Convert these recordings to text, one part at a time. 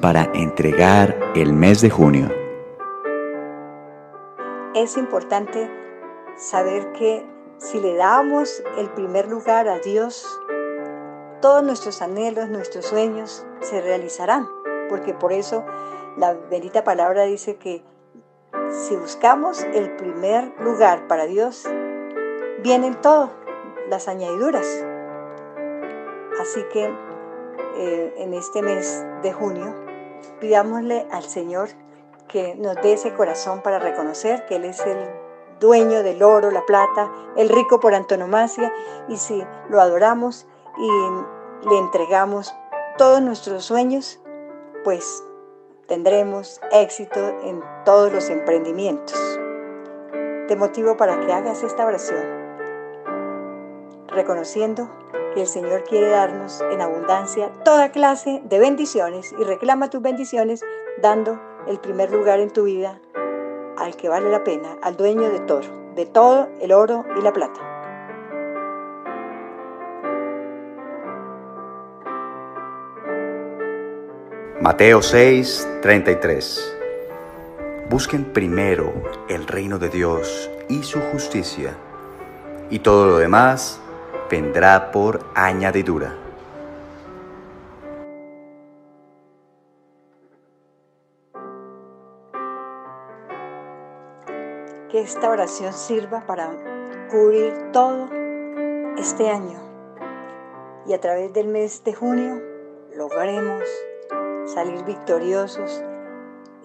Para entregar el mes de junio. Es importante saber que si le damos el primer lugar a Dios, todos nuestros anhelos, nuestros sueños se realizarán, porque por eso la bendita palabra dice que si buscamos el primer lugar para Dios, vienen todas las añadiduras. Así que eh, en este mes de junio, pidámosle al Señor que nos dé ese corazón para reconocer que Él es el dueño del oro, la plata, el rico por antonomasia, y si lo adoramos y le entregamos todos nuestros sueños, pues tendremos éxito en todos los emprendimientos. Te motivo para que hagas esta oración, reconociendo que el Señor quiere darnos en abundancia toda clase de bendiciones y reclama tus bendiciones dando el primer lugar en tu vida al que vale la pena, al dueño de todo, de todo el oro y la plata. Mateo 6, 33. Busquen primero el reino de Dios y su justicia, y todo lo demás vendrá por añadidura. Que esta oración sirva para cubrir todo este año y a través del mes de junio logremos salir victoriosos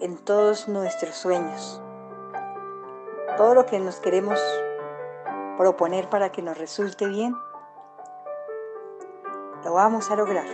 en todos nuestros sueños. Todo lo que nos queremos proponer para que nos resulte bien, lo vamos a lograr.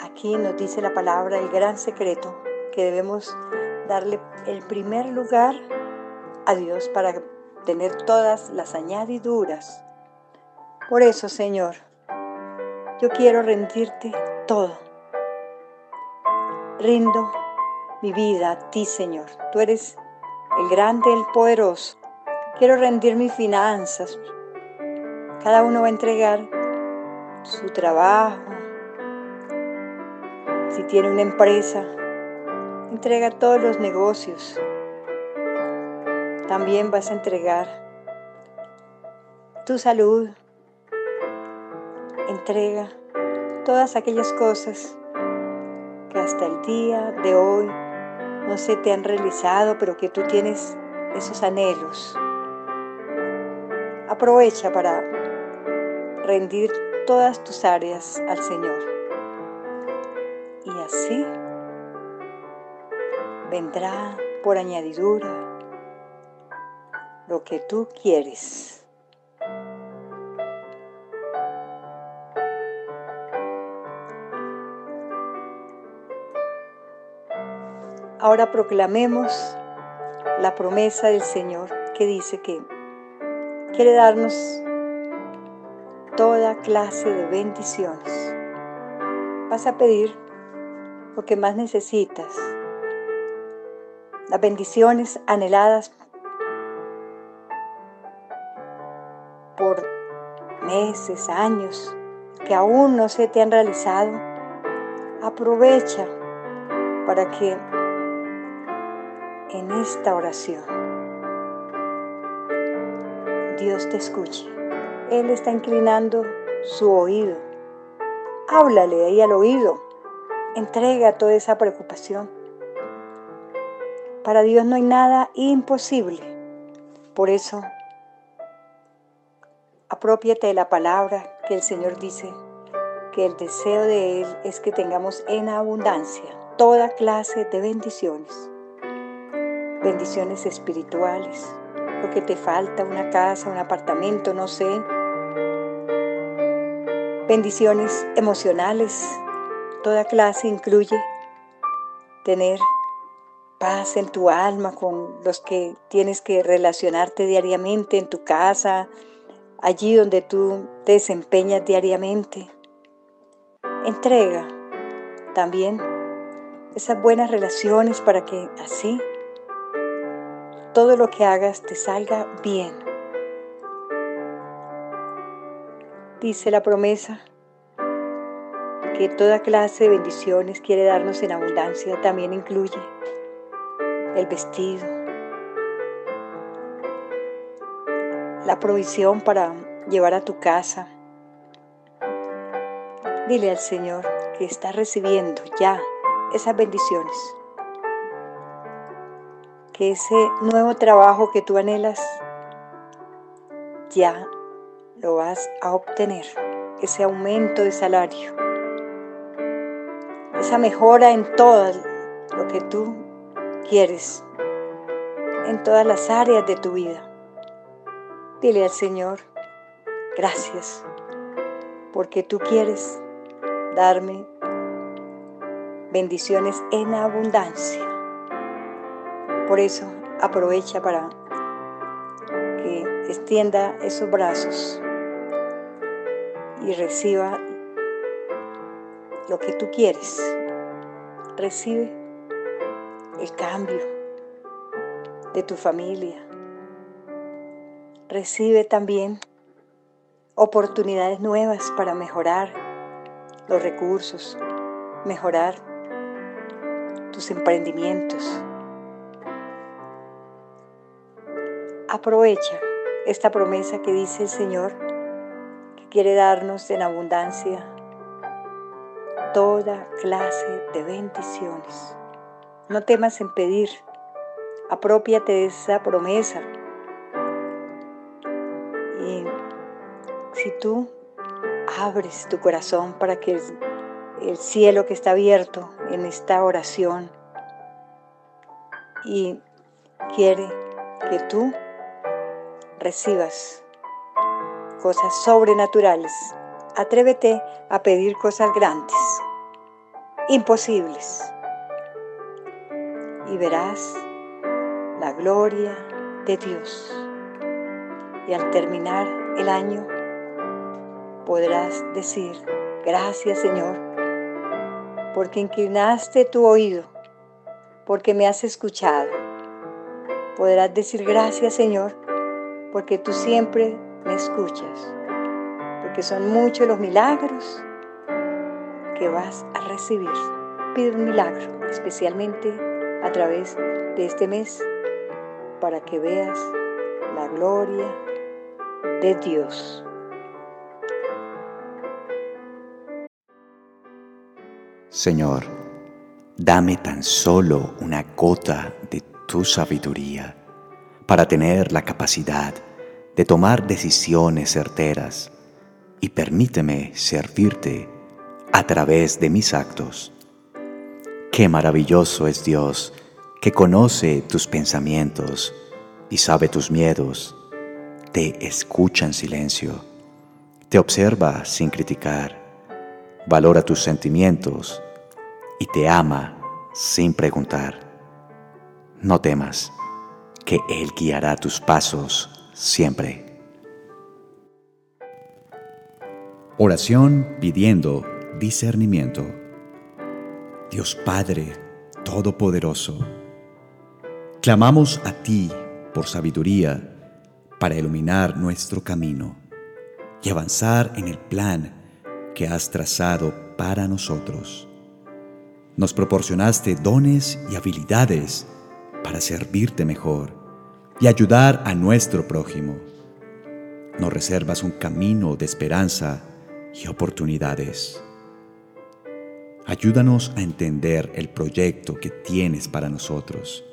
Aquí nos dice la palabra el gran secreto que debemos darle el primer lugar a Dios para tener todas las añadiduras. Por eso, Señor, yo quiero rendirte todo. Rindo mi vida a ti, Señor. Tú eres el grande, el poderoso. Quiero rendir mis finanzas. Cada uno va a entregar su trabajo, si tiene una empresa, entrega todos los negocios. También vas a entregar tu salud, entrega todas aquellas cosas que hasta el día de hoy no se te han realizado, pero que tú tienes esos anhelos. Aprovecha para rendir todas tus áreas al Señor. Y así vendrá por añadidura lo que tú quieres. Ahora proclamemos la promesa del Señor que dice que quiere darnos toda clase de bendiciones. Vas a pedir lo que más necesitas, las bendiciones anheladas por meses, años, que aún no se te han realizado. Aprovecha para que en esta oración Dios te escuche. Él está inclinando su oído. Háblale ahí al oído. Entrega toda esa preocupación. Para Dios no hay nada imposible. Por eso, apropiate de la palabra que el Señor dice, que el deseo de Él es que tengamos en abundancia toda clase de bendiciones. Bendiciones espirituales, lo que te falta, una casa, un apartamento, no sé, bendiciones emocionales. Toda clase incluye tener paz en tu alma con los que tienes que relacionarte diariamente en tu casa, allí donde tú te desempeñas diariamente. Entrega también esas buenas relaciones para que así todo lo que hagas te salga bien. Dice la promesa, que toda clase de bendiciones quiere darnos en abundancia, también incluye el vestido, la provisión para llevar a tu casa. Dile al Señor que está recibiendo ya esas bendiciones. Que ese nuevo trabajo que tú anhelas ya lo vas a obtener. Ese aumento de salario. Esa mejora en todo lo que tú quieres. En todas las áreas de tu vida. Dile al Señor, gracias, porque tú quieres darme bendiciones en abundancia. Por eso aprovecha para que extienda esos brazos y reciba lo que tú quieres. Recibe el cambio de tu familia, recibe también oportunidades nuevas para mejorar los recursos, mejorar tus emprendimientos. Aprovecha esta promesa que dice el Señor, quiere darnos en abundancia toda clase de bendiciones. No temas en pedir, apropiate de esa promesa si tú abres tu corazón para que el, cielo que está abierto en esta oración y quiere que tú recibas cosas sobrenaturales, atrévete a pedir cosas grandes, imposibles, y verás la gloria de Dios. Y al terminar el año, podrás decir, gracias Señor, porque inclinaste tu oído, porque me has escuchado. Podrás decir, gracias Señor, porque tú siempre me escuchas, porque son muchos los milagros que vas a recibir. Pide un milagro, especialmente a través de este mes, para que veas la gloria de Dios. Señor, dame tan solo una gota de tu sabiduría para tener la capacidad de tomar decisiones certeras. Y permíteme servirte a través de mis actos. Qué maravilloso es Dios que conoce tus pensamientos y sabe tus miedos, te escucha en silencio, te observa sin criticar, valora tus sentimientos y te ama sin preguntar. No temas, que Él guiará tus pasos siempre. Oración pidiendo discernimiento. Dios Padre Todopoderoso, clamamos a ti por sabiduría para iluminar nuestro camino y avanzar en el plan que has trazado para nosotros. Nos proporcionaste dones y habilidades para servirte mejor y ayudar a nuestro prójimo. Nos reservas un camino de esperanza y oportunidades. Ayúdanos a entender el proyecto que tienes para nosotros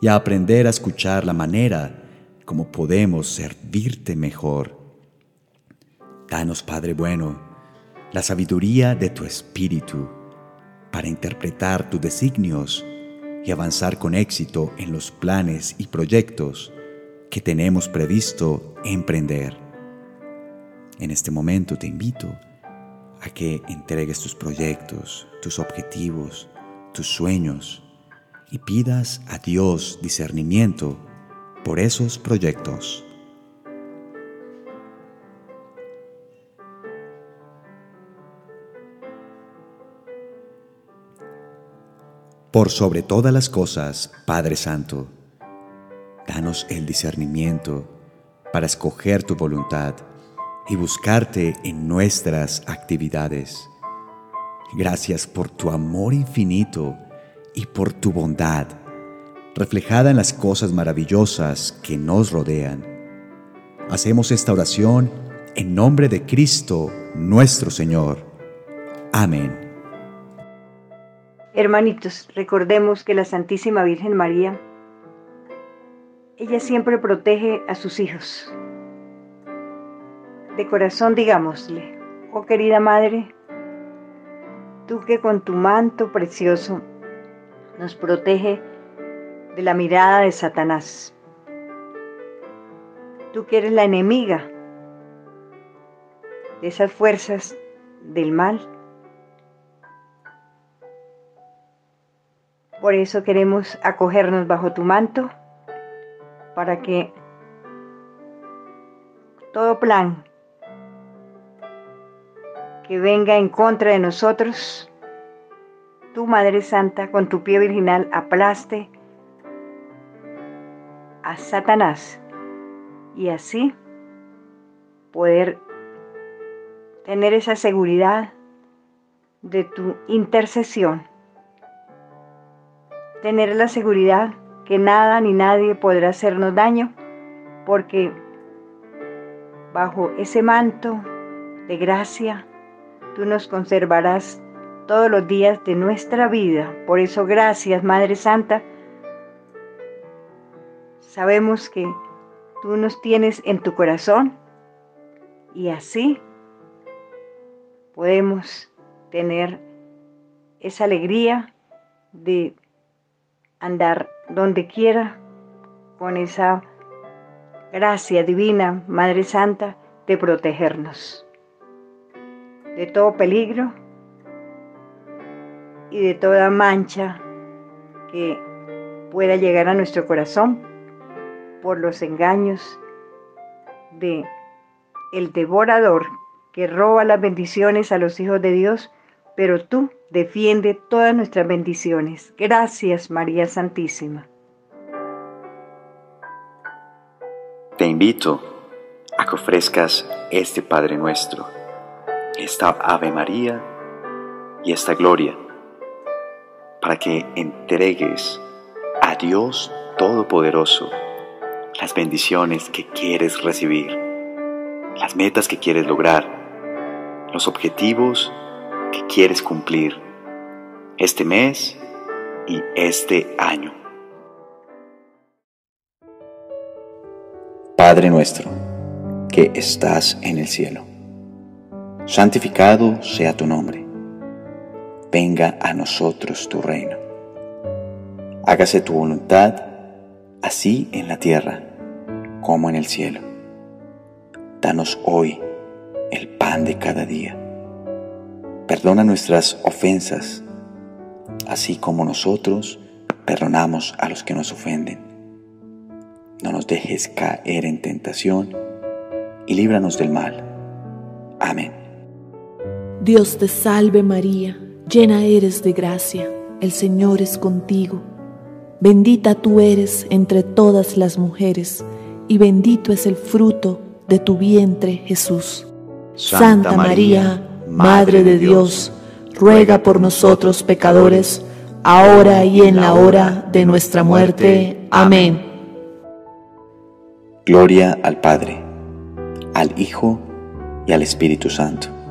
y a aprender a escuchar la manera como podemos servirte mejor. Danos, Padre bueno, la sabiduría de tu Espíritu para interpretar tus designios y avanzar con éxito en los planes y proyectos que tenemos previsto emprender. En este momento te invito a que entregues tus proyectos, tus objetivos, tus sueños y pidas a Dios discernimiento por esos proyectos. Por sobre todas las cosas, Padre Santo, danos el discernimiento para escoger tu voluntad y buscarte en nuestras actividades. Gracias por tu amor infinito y por tu bondad, reflejada en las cosas maravillosas que nos rodean. Hacemos esta oración en nombre de Cristo nuestro Señor. Amén. Hermanitos, recordemos que la Santísima Virgen María, ella siempre protege a sus hijos. De corazón digámosle, oh querida Madre, tú que con tu manto precioso nos protege de la mirada de Satanás. Tú que eres la enemiga de esas fuerzas del mal. Por eso queremos acogernos bajo tu manto para que todo plan que venga en contra de nosotros, tu Madre Santa, con tu pie virginal, aplaste a Satanás y así poder tener esa seguridad de tu intercesión, tener la seguridad que nada ni nadie podrá hacernos daño, porque bajo ese manto de gracia, tú nos conservarás todos los días de nuestra vida. Por eso gracias, Madre Santa. Sabemos que tú nos tienes en tu corazón y así podemos tener esa alegría de andar donde quiera con esa gracia divina, Madre Santa, de protegernos de todo peligro y de toda mancha que pueda llegar a nuestro corazón por los engaños de el devorador que roba las bendiciones a los hijos de Dios, pero tú defiende todas nuestras bendiciones. Gracias, María Santísima. Te invito a que ofrezcas este Padre nuestro esta Ave María y esta gloria, para que entregues a Dios Todopoderoso las bendiciones que quieres recibir, las metas que quieres lograr, los objetivos que quieres cumplir este mes y este año. Padre nuestro, que estás en el cielo santificado sea tu nombre. Venga a nosotros tu reino. Hágase tu voluntad, así en la tierra como en el cielo. Danos hoy el pan de cada día. Perdona nuestras ofensas, así como nosotros perdonamos a los que nos ofenden. No nos dejes caer en tentación y líbranos del mal. Amén. Dios te salve María, llena eres de gracia, el Señor es contigo. Bendita tú eres entre todas las mujeres, y bendito es el fruto de tu vientre Jesús. Santa, María, Madre de Dios, ruega por nosotros pecadores, ahora y en la hora de nuestra muerte. Amén. Gloria al Padre, al Hijo y al Espíritu Santo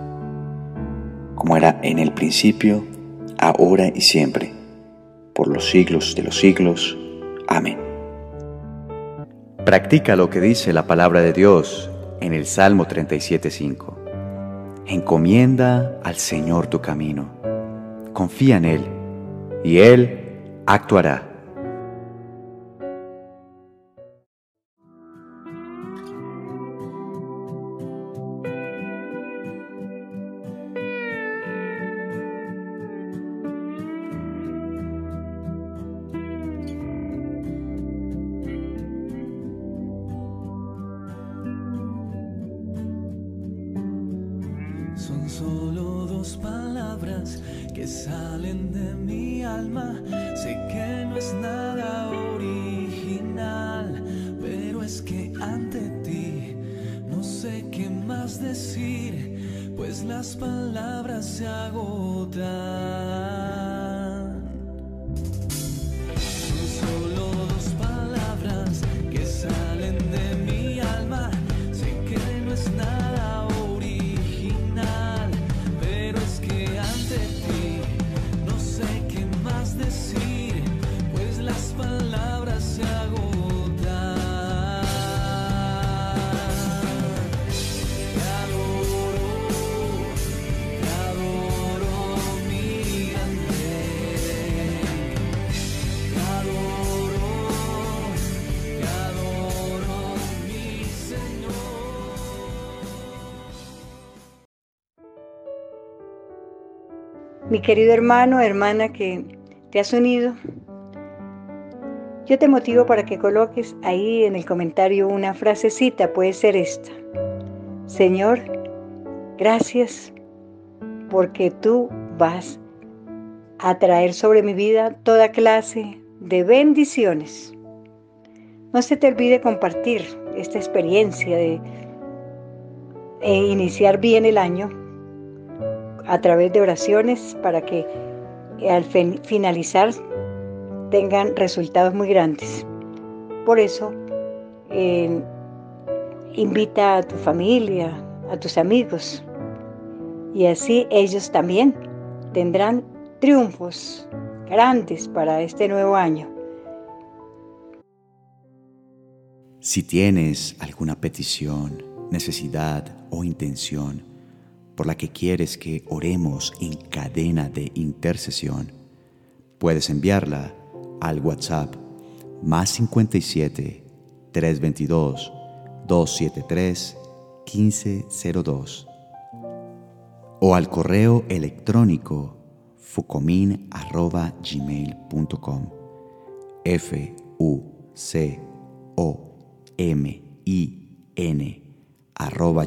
como era en el principio, ahora y siempre, por los siglos de los siglos. Amén. Practica lo que dice la palabra de Dios en el Salmo 37.5. Encomienda al Señor tu camino, confía en Él, y Él actuará. Decir, pues las palabras se agotan Mi querido hermano, hermana que te has unido, yo te motivo para que coloques ahí en el comentario una frasecita, puede ser esta. Señor, gracias porque tú vas a traer sobre mi vida toda clase de bendiciones. No se te olvide compartir esta experiencia de e iniciar bien el año a través de oraciones para que al finalizar tengan resultados muy grandes. Por eso, eh, invita a tu familia, a tus amigos, y así ellos también tendrán triunfos grandes para este nuevo año. Si tienes alguna petición, necesidad o intención, por la que quieres que oremos en cadena de intercesión, puedes enviarla al WhatsApp más 57 322 273 1502 o al correo electrónico fucomin.gmail.com f u c o m i n arroba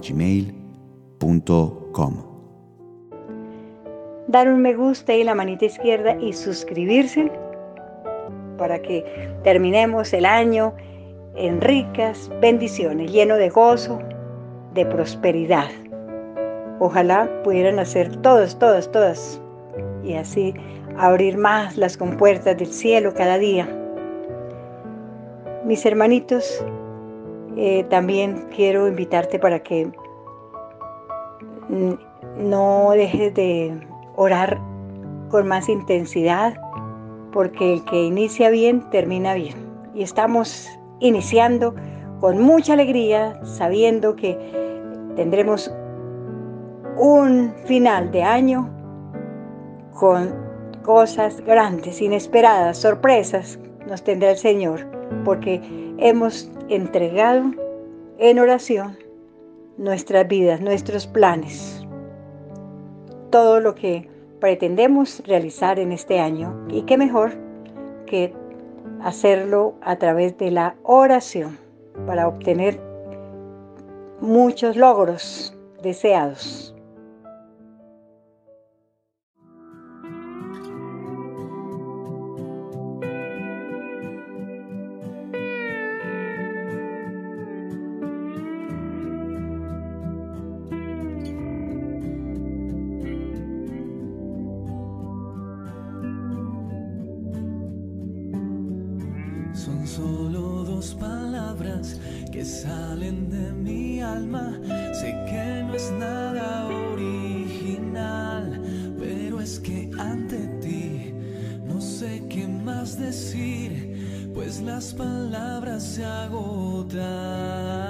Dar un me gusta y la manita izquierda y suscribirse para que terminemos el año en ricas bendiciones, lleno de gozo, de prosperidad. Ojalá pudieran hacer todos, todas, todas, y así abrir más las compuertas del cielo cada día. Mis hermanitos, eh, también quiero invitarte para que no dejes de orar con más intensidad, porque el que inicia bien termina bien. Y estamos iniciando con mucha alegría, sabiendo que tendremos un final de año con cosas grandes, inesperadas, sorpresas nos tendrá el Señor, porque hemos entregado en oración nuestras vidas, nuestros planes, todo lo que pretendemos realizar en este año. Y qué mejor que hacerlo a través de la oración para obtener muchos logros deseados. Que salen de mi alma. Sé que no es nada original, pero es que ante ti no sé qué más decir, pues las palabras se agotan.